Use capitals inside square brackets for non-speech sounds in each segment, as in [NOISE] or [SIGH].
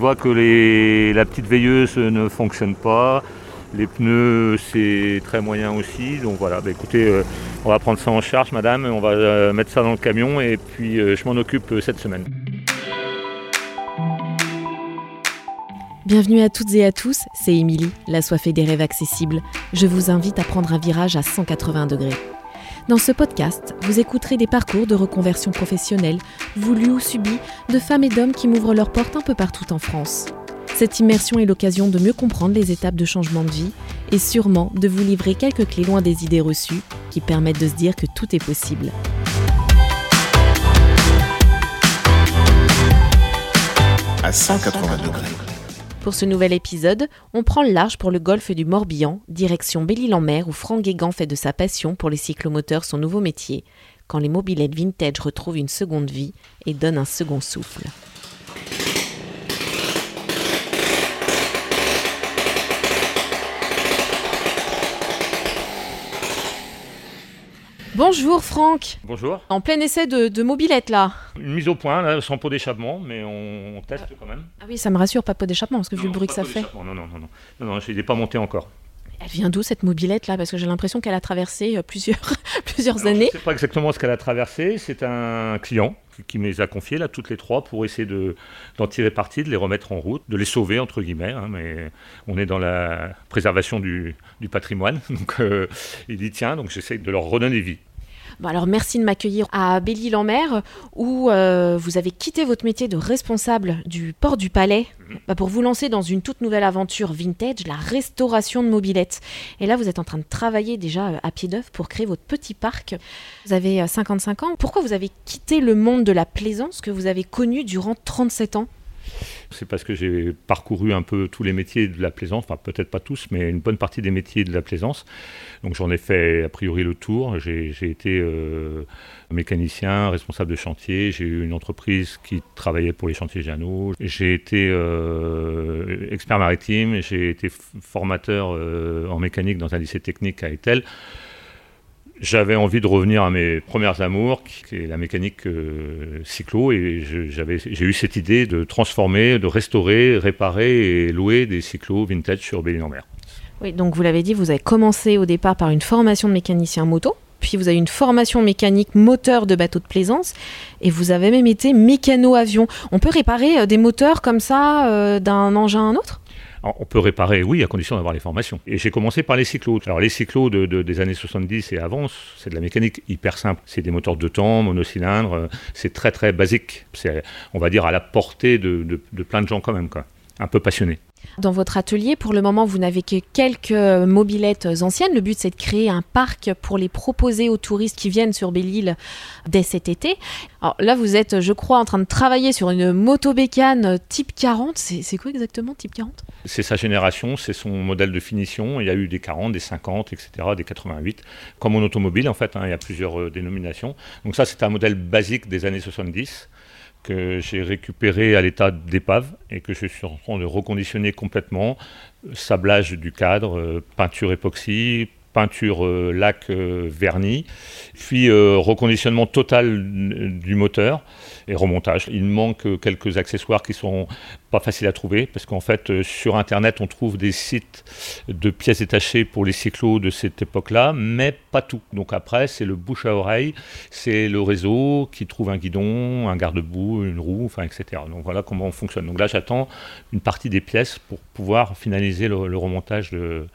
vois que la petite veilleuse ne fonctionne pas. Les pneus, c'est très moyen aussi. Donc voilà, bah, écoutez, euh, on va prendre ça en charge, madame. On va euh, mettre ça dans le camion et puis euh, je m'en occupe cette semaine. Bienvenue à toutes et à tous, c'est Émilie, la soifée des rêves accessibles. Je vous invite à prendre un virage à 180 degrés. Dans ce podcast, vous écouterez des parcours de reconversion professionnelle, voulus ou subis, de femmes et d'hommes qui m'ouvrent leurs portes un peu partout en France. Cette immersion est l'occasion de mieux comprendre les étapes de changement de vie et sûrement de vous livrer quelques clés loin des idées reçues qui permettent de se dire que tout est possible. À 180 degrés. Pour ce nouvel épisode, on prend le large pour le golfe du Morbihan, direction Belle-Île-en-Mer où Franck Guégan fait de sa passion pour les cyclomoteurs son nouveau métier, quand les mobilettes vintage retrouvent une seconde vie et donnent un second souffle. Bonjour Franck Bonjour. En plein essai de, de mobilette là. Une mise au point, là, sans pot d'échappement, mais on, on teste quand même. Ah oui, ça me rassure, pas pot d'échappement, parce que vu Non, le bruit que ça fait. Non, non, non, non. Non, non, il n'est pas monté encore. Elle vient d'où cette mobilette là Parce que j'ai l'impression qu'elle a traversé euh, plusieurs, [LAUGHS] plusieurs Alors, années. Je ne sais pas exactement ce qu'elle a traversé. C'est un client qui- qui me les a confiés, là, toutes les trois, pour essayer de- d'en tirer parti, de les remettre en route, de les sauver, entre guillemets. hein, mais on est dans la préservation du, du patrimoine. [LAUGHS] Donc, euh, il dit tiens, donc j'essaie de leur redonner vie. Bon, alors merci de m'accueillir à Belle-Île-en-Mer où euh, vous avez quitté votre métier de responsable du port du Palais bah, pour vous lancer dans une toute nouvelle aventure vintage, la restauration de mobilettes. Et là, vous êtes en train de travailler déjà euh, à pied d'œuvre pour créer votre petit parc. Vous avez euh, 55 ans. Pourquoi vous avez quitté le monde de la plaisance que vous avez connu durant 37 ans? C'est parce que j'ai parcouru un peu tous les métiers de la plaisance, enfin peut-être pas tous, mais une bonne partie des métiers de la plaisance. Donc j'en ai fait a priori le tour. J'ai été euh, mécanicien, responsable de chantier. J'ai eu une entreprise qui travaillait pour les chantiers Jeannot. J'ai été euh, expert maritime. J'ai été formateur euh, en mécanique dans un lycée technique à Etel. J'avais envie de revenir à mes premières amours, qui est la mécanique euh, cyclo, et j'ai eu cette idée de transformer, de restaurer, réparer et louer des cyclos vintage sur Belle-Île-en-Mer. Oui, donc vous l'avez dit, vous avez commencé au départ par une formation de mécanicien moto, puis vous avez une formation mécanique moteur de bateau de plaisance, et vous avez même été mécano-avion. On peut réparer euh, des moteurs comme ça euh, d'un engin à un autre? On peut réparer, oui, à condition d'avoir les formations. Et j'ai commencé par les cyclos. Alors les cyclos de, de- des années 70 et avant, c'est de la mécanique hyper simple. C'est des moteurs de temps, monocylindres, euh, c'est très très basique. C'est, on va dire, à la portée de, plein de gens quand même. Un peu passionnés. Dans votre atelier, pour le moment, vous n'avez que quelques mobilettes anciennes. Le but, c'est de créer un parc pour les proposer aux touristes qui viennent sur Belle-Île dès cet été. Alors là, vous êtes, je crois, en train de travailler sur une moto bécane type 40. C'est c'est quoi exactement type 40 C'est sa génération, c'est son modèle de finition. Il y a eu des 40, des 50, etc., des 88. Comme en automobile, en fait, hein, il y a plusieurs euh, dénominations. Donc ça, c'est un modèle basique des années 70 que j'ai récupéré à l'état d'épave et que je suis en train de reconditionner complètement. Euh, Sablage du cadre, euh, peinture époxy, peinture euh, lac euh, vernis, puis euh, reconditionnement total du moteur et remontage. Il manque quelques accessoires qui sont pas faciles à trouver parce qu'en fait sur internet on trouve des sites de pièces détachées pour les cyclos de cette époque-là, mais pas tout. Donc après c'est le bouche à oreille, c'est le réseau qui trouve un guidon, un garde-boue, une roue, enfin etc. Donc voilà comment on fonctionne. Donc là j'attends une partie des pièces pour pouvoir finaliser le, le remontage de,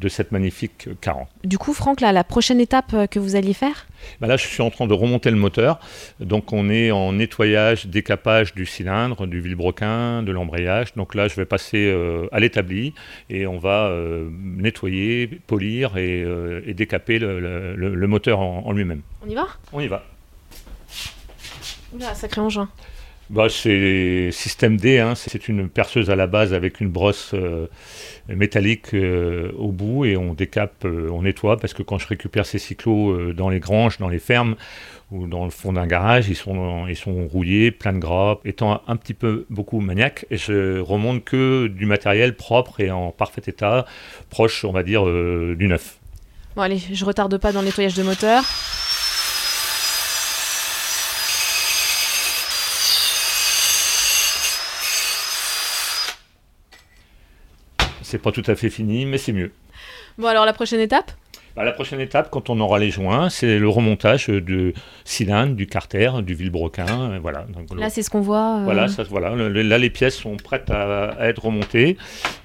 de cette magnifique 40. Du coup, Franck, là, la prochaine étape euh, que vous alliez faire? Bah là, je suis en train de remonter le moteur. Donc, on est en nettoyage, décapage du cylindre, du vilebrequin, de l'embrayage. Donc là, je vais passer euh, à l'établi et on va euh, nettoyer, polir et, euh, et décaper le, le- le- le moteur en, en lui-même. On y va? On y va. Oula, sacré engin. Bah, c'est système D, hein. c'est une perceuse à la base avec une brosse euh, métallique euh, au bout et on décape, euh, on nettoie parce que quand je récupère ces cyclos dans les granges, dans les fermes ou dans le fond d'un garage, ils sont, ils sont rouillés, plein de gras. Étant un petit peu beaucoup maniaque, je remonte que du matériel propre et en parfait état, proche, on va dire, du neuf. Bon, allez, je retarde pas dans le nettoyage de moteur. C'est pas tout à fait fini, mais c'est mieux. Bon, alors la prochaine étape? Bah, la prochaine étape, quand on aura les joints, c'est le remontage de cylindre, du carter, du vilebrequin. Voilà. là, c'est ce qu'on voit. Euh, voilà, ça, voilà. Là, les pièces sont prêtes à, être remontées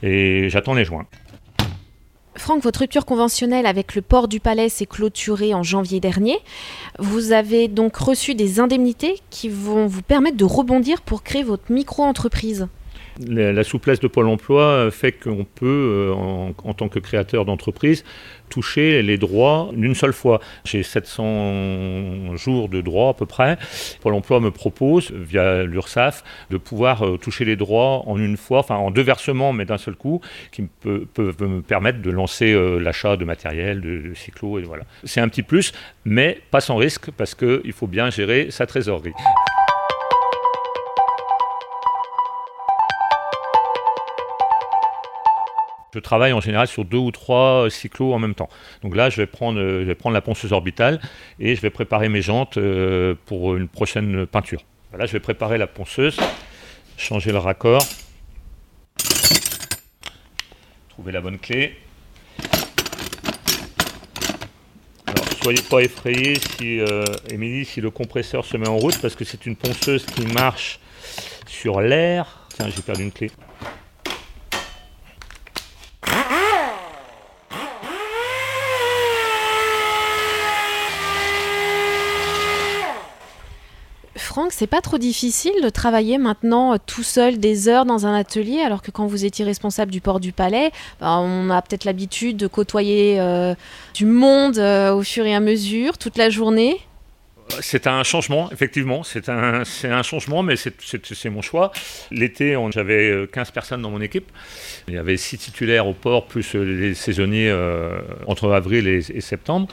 et j'attends les joints. Franck, votre rupture conventionnelle avec le port du Palais s'est clôturée en janvier dernier. Vous avez donc reçu des indemnités qui vont vous permettre de rebondir pour créer votre micro-entreprise. La, souplesse de Pôle emploi fait qu'on peut, euh, en, tant que créateur d'entreprise, toucher les droits d'une seule fois. J'ai 700 jours de droits à peu près. Pôle emploi me propose, via l'URSSAF, de pouvoir euh, toucher les droits en une fois, enfin en deux versements, mais d'un seul coup, qui peuvent me permettre de lancer euh, l'achat de matériel, de, de et voilà. C'est un petit plus, mais pas sans risque, parce qu'il faut bien gérer sa trésorerie. Je travaille en général sur deux ou trois cyclos en même temps. Donc là, je vais prendre, euh, je vais prendre la ponceuse orbitale et je vais préparer mes jantes euh, pour une prochaine peinture. Voilà, je vais préparer la ponceuse, changer le raccord, trouver la bonne clé. Alors, soyez pas effrayés si, euh, Émilie, si le compresseur se met en route, parce que c'est une ponceuse qui marche sur l'air. Tiens, j'ai perdu une clé. Franck, c'est pas trop difficile de travailler maintenant euh, tout seul des heures dans un atelier, alors que quand vous étiez responsable du port du Palais, bah, on a peut-être l'habitude de côtoyer euh, du monde euh, au fur et à mesure, toute la journée? C'est un changement, effectivement. C'est un, un changement, mais c'est mon choix. L'été, j'avais 15 personnes dans mon équipe. Il y avait 6 titulaires au port, plus les saisonniers entre avril et septembre.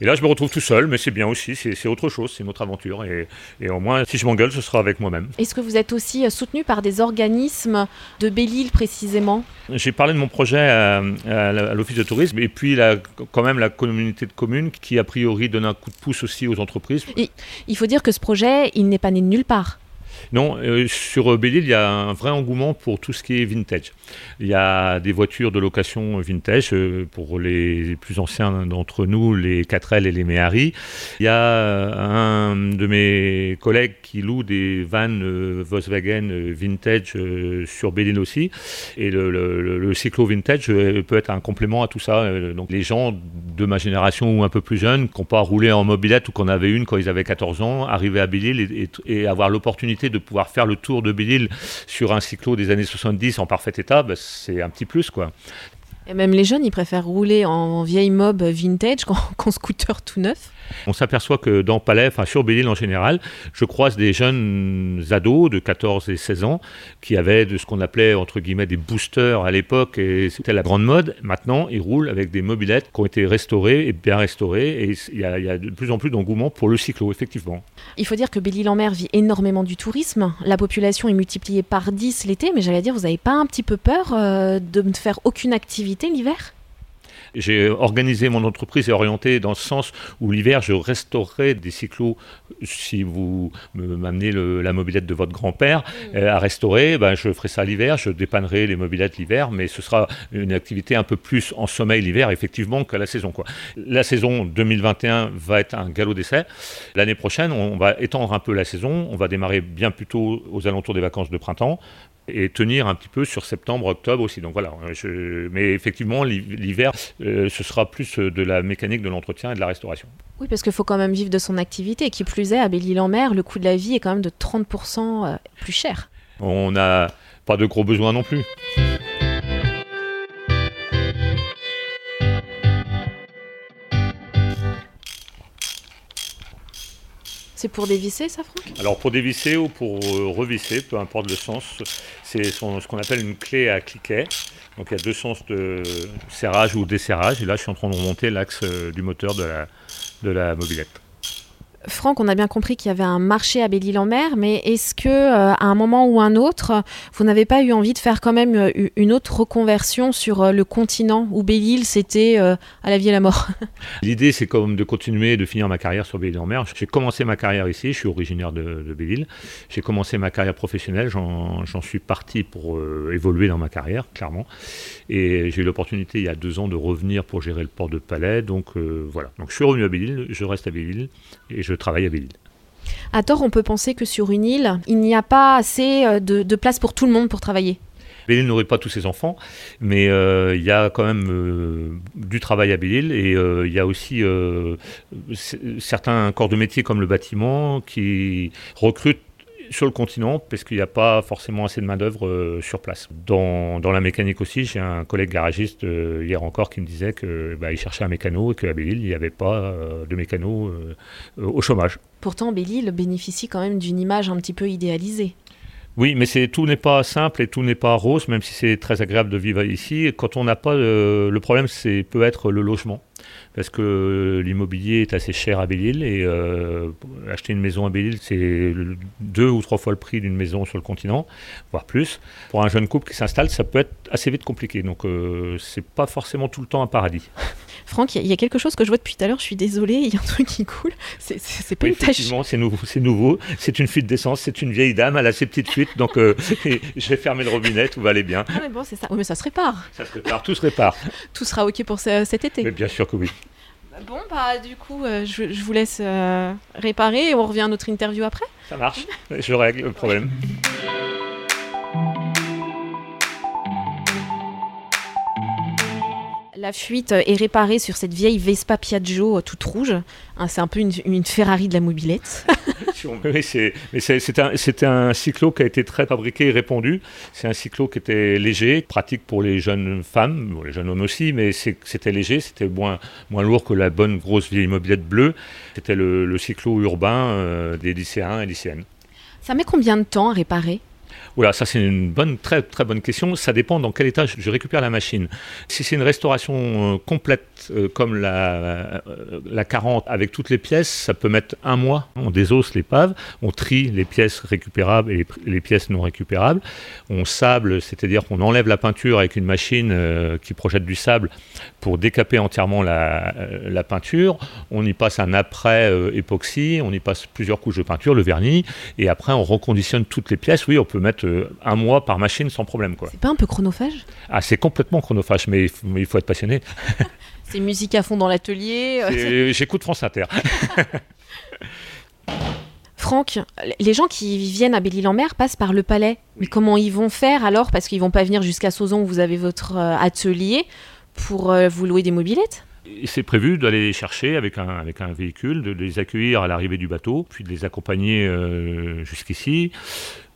Et là, je me retrouve tout seul, mais c'est bien aussi, c'est autre chose, c'est une autre aventure. Et, au moins, si je m'engueule, ce sera avec moi-même. Est-ce que vous êtes aussi euh, soutenu par des organismes de Belle-Île précisément? J'ai parlé de mon projet à, l'Office de tourisme et puis la, quand même la communauté de communes qui, a priori, donne un coup de pouce aussi aux entreprises. Et il faut dire que ce projet, il n'est pas né de nulle part. Non, euh, sur Belle-Île, il y a un vrai engouement pour tout ce qui est vintage. Il y a des voitures de location vintage euh, pour les plus anciens d'entre nous, les 4L et les Méhari. Il y a un de mes collègues qui loue des vannes euh, Volkswagen vintage sur Belle-Île aussi. Et le, cyclo vintage peut être un complément à tout ça. Donc les gens de ma génération ou un peu plus jeunes, qui n'ont pas roulé en mobilette ou qu'on avait une quand ils avaient 14 ans, arriver à Belle-Île et avoir l'opportunité de pouvoir faire le tour de Belle-Île sur un cyclo des années 70 en parfait état, bah, c'est un petit plus. quoi. Et même les jeunes, ils préfèrent rouler en vieille mob vintage qu'en [LAUGHS] scooter tout neuf. On s'aperçoit que dans Palais, enfin sur Belle-Île en général, je croise des jeunes ados de 14 et 16 ans qui avaient de ce qu'on appelait entre guillemets des boosters à l'époque et c'était la grande mode. Maintenant, ils roulent avec des mobilettes qui ont été restaurées et bien restaurées et il y, a de plus en plus d'engouement pour le cyclo, effectivement. Il faut dire que Belle-Île-en-Mer vit énormément du tourisme. La population est multipliée par 10 l'été, mais j'allais dire, vous n'avez pas un petit peu peur euh, de ne faire aucune activité l'hiver? J'ai organisé mon entreprise et orienté dans ce sens où l'hiver, je restaurerai des cyclos. Si vous m'amenez la mobilette de votre grand-père mmh. euh, à restaurer, ben, je ferai ça l'hiver, je dépannerai les mobilettes l'hiver, mais ce sera une activité un peu plus en sommeil l'hiver, effectivement, qu'à la saison. Quoi. La saison 2021 va être un galop d'essai. L'année prochaine, on va étendre un peu la saison. On va démarrer bien plus tôt aux alentours des vacances de printemps et tenir un petit peu sur septembre, octobre aussi. Donc voilà, mais effectivement, l'hiver, euh, ce sera plus euh, de la mécanique de l'entretien et de la restauration. Oui, parce qu'il faut quand même vivre de son activité. Qui plus est, à Belle-Île-en-Mer, le coût de la vie est quand même de 30% euh, plus cher. On n'a pas de gros besoins non plus. C'est pour dévisser ça, Franck? Alors pour dévisser ou pour euh, revisser, peu importe le sens, c'est ce qu'on appelle une clé à cliquet. Donc il y a deux sens de serrage ou desserrage. Et là, je suis en train de remonter l'axe euh, du moteur de la, de la mobilette. Franck, on a bien compris qu'il y avait un marché à Belle-Île-en-Mer, mais est-ce que euh, à un moment ou un autre, vous n'avez pas eu envie de faire quand même euh, une autre reconversion sur euh, le continent où Belle-Île c'était à la vie et la mort? [LAUGHS] L'idée, c'est comme de continuer de finir ma carrière sur Belle-Île-en-Mer. J'ai commencé ma carrière ici, je suis originaire de, de Belle-Île. J'ai commencé ma carrière professionnelle, j'en suis parti pour évoluer dans ma carrière, clairement. Et j'ai eu l'opportunité il y a deux ans de revenir pour gérer le port de Palais. Donc voilà. Donc je suis revenu à Belle-Île, je reste à Belle-Île et je travaille à Belle-Île. À tort, on peut penser que sur une île, il n'y a pas assez euh, de, place pour tout le monde pour travailler. Belle-Île n'aurait pas tous ses enfants, mais euh, il y a quand même euh, du travail à Belle-Île et il y a aussi certains corps de métier comme le bâtiment qui recrutent sur le continent parce qu'il n'y a pas forcément assez de main-d'œuvre euh, sur place. Dans, dans, la mécanique aussi, j'ai un collègue garagiste euh, hier encore qui me disait qu'il bah, cherchait un mécano et qu'à Belle-Île, il n'y avait pas euh, de mécano au chômage. Pourtant, Belle-Île bénéficie quand même d'une image un petit peu idéalisée. Oui, mais tout n'est pas simple et tout n'est pas rose, même si c'est très agréable de vivre ici. Quand on n'a pas le problème, c'est peut être le logement parce que l'immobilier est assez cher à Belle-Île et euh, acheter une maison à Belle-Île, c'est deux ou trois fois le prix d'une maison sur le continent, voire plus. Pour un jeune couple qui s'installe, ça peut être assez vite compliqué. Donc, euh, c'est pas forcément tout le temps un paradis. [LAUGHS] Franck, il y, a quelque chose que je vois depuis tout à l'heure, je suis désolée, il y a un [LAUGHS] truc qui coule. C'est pas une tâche. c'est nouveau. C'est nouveau. C'est une fuite d'essence, c'est une vieille dame, elle a ses petites fuites, donc euh, [LAUGHS] je vais fermer le robinet, tout va aller bien. Ah, mais bon, c'est ça. Oui, mais ça se répare. Ça se répare, tout se répare. [LAUGHS] tout sera OK pour cet été. Mais bien sûr que oui. Bon, bah du coup, euh, je, vous laisse euh, réparer et on revient à notre interview après. Ça marche, je règle le problème. La fuite est réparée sur cette vieille Vespa Piaggio euh, toute rouge. Hein, c'est un peu une, Ferrari de la mobilette. [LAUGHS] C'était un, cyclo qui a été très fabriqué et répandu. C'est un cyclo qui était léger, pratique pour les jeunes femmes, les jeunes hommes aussi, mais c'était léger, c'était moins, moins lourd que la bonne grosse vieille mobilette bleue. C'était le, cyclo urbain euh, des lycéens et lycéennes. Ça met combien de temps à réparer? Voilà, ça c'est une bonne, très très bonne question. Ça dépend dans quel état je récupère la machine. Si c'est une restauration euh, complète euh, comme la, euh, la 40 avec toutes les pièces, ça peut mettre un mois. On désosse l'épave, on trie les pièces récupérables et les, pièces non récupérables. On sable, c'est-à-dire qu'on enlève la peinture avec une machine qui projette du sable pour décaper entièrement la, la peinture. On y passe un après époxy, on y passe plusieurs couches de peinture, le vernis, et après on reconditionne toutes les pièces. Oui, on peut mettre euh, un mois par machine sans problème. C'est pas un peu chronophage? Ah, c'est complètement chronophage, mais, il faut être passionné. [LAUGHS] c'est musique à fond dans l'atelier. Euh, j'écoute France Inter. [LAUGHS] Franck, les gens qui viennent à Belle-Île-en-Mer passent par le palais. Mais comment ils vont faire alors? Parce qu'ils vont pas venir jusqu'à Sauzon où vous avez votre euh, atelier pour vous louer des mobilettes? C'est prévu d'aller les chercher avec un, avec un véhicule, de les accueillir à l'arrivée du bateau, puis de les accompagner jusqu'ici,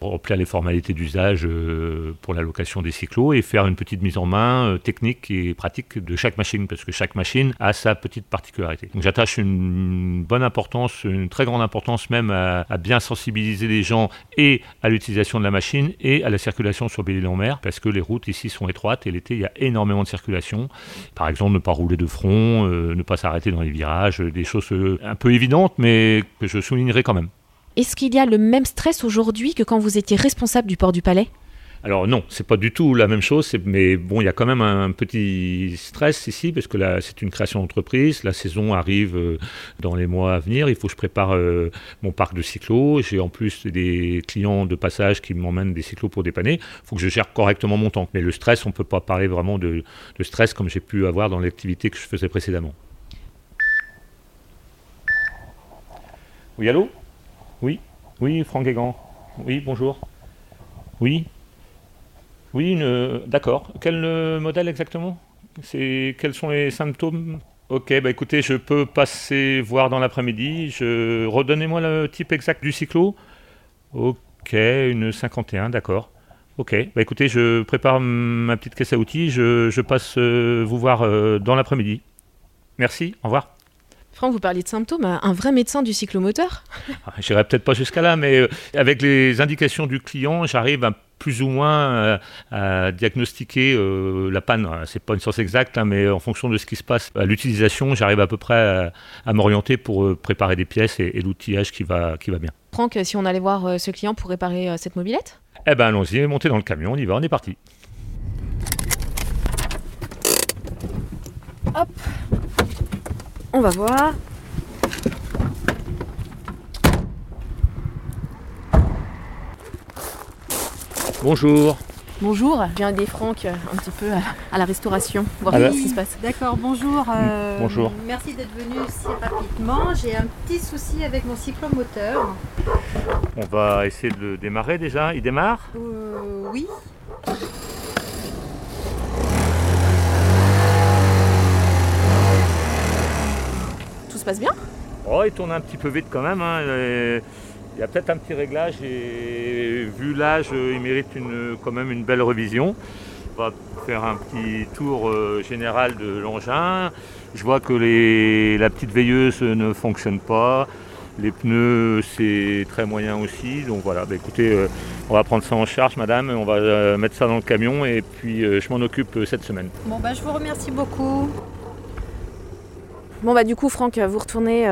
remplir les formalités d'usage euh, pour la location des cyclos et faire une petite mise en main euh, technique et pratique de chaque machine, parce que chaque machine a sa petite particularité. Donc j'attache une bonne importance, une très grande importance même à, bien sensibiliser les gens et à l'utilisation de la machine et à la circulation sur Belle-Île-en-Mer, parce que les routes ici sont étroites et l'été il y a énormément de circulation. Par exemple, ne pas rouler de front, euh, ne pas s'arrêter dans les virages, des choses un peu évidentes, mais que je soulignerai quand même. Est-ce qu'il y a le même stress aujourd'hui que quand vous étiez responsable du port du Palais? Alors non, c'est pas du tout la même chose, mais bon, il y a quand même un petit stress ici parce que c'est une création d'entreprise. La saison arrive euh, dans les mois à venir. Il faut que je prépare euh, mon parc de cyclos. J'ai en plus des clients de passage qui m'emmènent des cyclos pour dépanner. Il faut que je gère correctement mon temps. Mais le stress, on peut pas parler vraiment de, de stress comme j'ai pu avoir dans l'activité que je faisais précédemment. Oui, allô? Oui, oui, Franck Guégan. Oui, bonjour. Oui. Oui, d'accord. Quel euh, modèle exactement? C'est Quels sont les symptômes? Ok, bah écoutez, je peux passer voir dans l'après-midi. Je... Redonnez-moi le type exact du cyclo. Ok, une 51, d'accord. Ok, bah écoutez, je prépare ma petite caisse à outils. Je, passe euh, vous voir euh, dans l'après-midi. Merci, au revoir. Franck, vous parliez de symptômes, un vrai médecin du cyclomoteur ah, J'irai peut-être pas jusqu'à là, mais euh, avec les indications du client, j'arrive à plus ou moins euh, à diagnostiquer euh, la panne. C'est pas une science exacte, hein, mais en fonction de ce qui se passe à l'utilisation, j'arrive à peu près à, m'orienter pour préparer des pièces et, l'outillage qui va, qui va bien. Franck, si on allait voir ce client pour réparer cette mobilette? Eh ben allons-y, montez dans le camion, on y va, on est parti. Hop On va voir. Bonjour. Bonjour, je viens des Franck euh, un petit peu à, la restauration, voir ce qui se passe. D'accord, bonjour. Euh, bonjour. Merci d'être venu si rapidement. J'ai un petit souci avec mon cyclomoteur. On va essayer de le démarrer déjà. Il démarre? Euh, Oui. Se passe bien Oh, il tourne un petit peu vite quand même. Hein. Il y a peut-être un petit réglage et vu l'âge, il mérite une, quand même une belle revision. On va faire un petit tour euh, général de l'engin. Je vois que la petite veilleuse ne fonctionne pas. Les pneus, c'est très moyen aussi. Donc voilà, bah, écoutez, euh, on va prendre ça en charge, madame. On va euh, mettre ça dans le camion et puis je m'en occupe cette semaine. Bon, bah, je vous remercie beaucoup. Bon, bah, du coup, Franck, vous retournez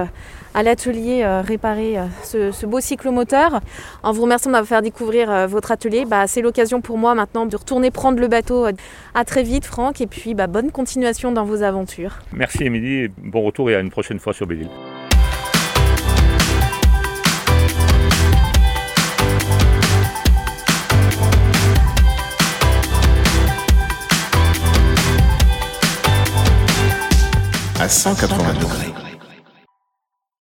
à l'atelier euh, réparer euh, ce, beau cyclomoteur. En vous remerciant de m'avoir fait découvrir euh, votre atelier, bah, c'est l'occasion pour moi maintenant de retourner prendre le bateau. À très vite Franck et puis bah, bonne continuation dans vos aventures. Merci Émilie, bon retour et à une prochaine fois sur Belle-Île. À 180 degrés.